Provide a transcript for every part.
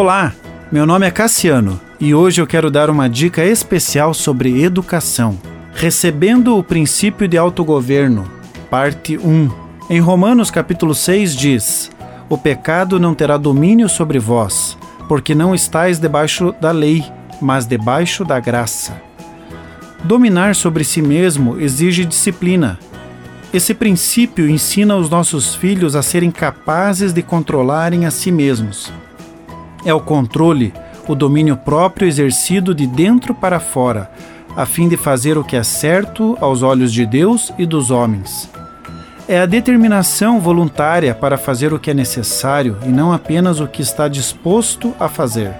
Olá, meu nome é Cassiano e hoje eu quero dar uma dica especial sobre educação. Recebendo o princípio de autogoverno, parte 1. Em Romanos capítulo 6 diz: O pecado não terá domínio sobre vós, porque não estáis debaixo da lei, mas debaixo da graça. Dominar sobre si mesmo exige disciplina. Esse princípio ensina os nossos filhos a serem capazes de controlarem a si mesmos. É o controle, o domínio próprio exercido de dentro para fora, a fim de fazer o que é certo aos olhos de Deus e dos homens. É a determinação voluntária para fazer o que é necessário e não apenas o que está disposto a fazer.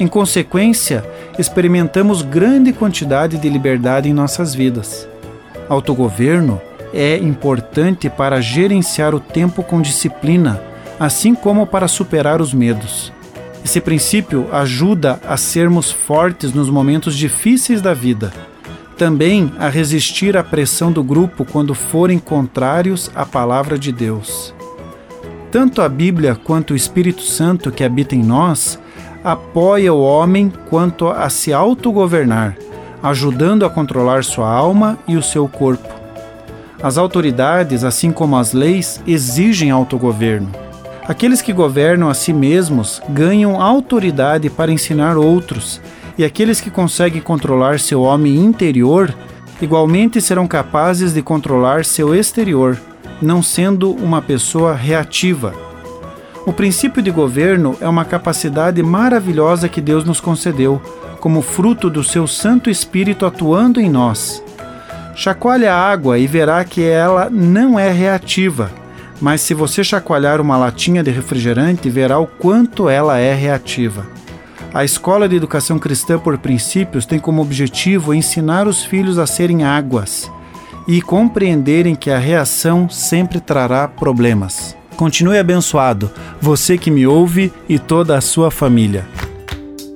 Em consequência, experimentamos grande quantidade de liberdade em nossas vidas. Autogoverno é importante para gerenciar o tempo com disciplina, assim como para superar os medos. Esse princípio ajuda a sermos fortes nos momentos difíceis da vida. Também a resistir à pressão do grupo quando forem contrários à palavra de Deus. Tanto a Bíblia quanto o Espírito Santo que habita em nós apoia o homem quanto a se autogovernar, ajudando a controlar sua alma e o seu corpo. As autoridades, assim como as leis, exigem autogoverno. Aqueles que governam a si mesmos ganham autoridade para ensinar outros, e aqueles que conseguem controlar seu homem interior igualmente serão capazes de controlar seu exterior, não sendo uma pessoa reativa, o princípio de governo é uma capacidade maravilhosa que Deus nos concedeu, como fruto do seu Santo Espírito atuando em nós. Chacoalhe a água e verá que ela não é reativa, mas se você chacoalhar uma latinha de refrigerante, verá o quanto ela é reativa. A Escola de Educação Cristã por Princípios tem como objetivo ensinar os filhos a serem águas e compreenderem que a reação sempre trará problemas. Continue abençoado, você que me ouve e toda a sua família.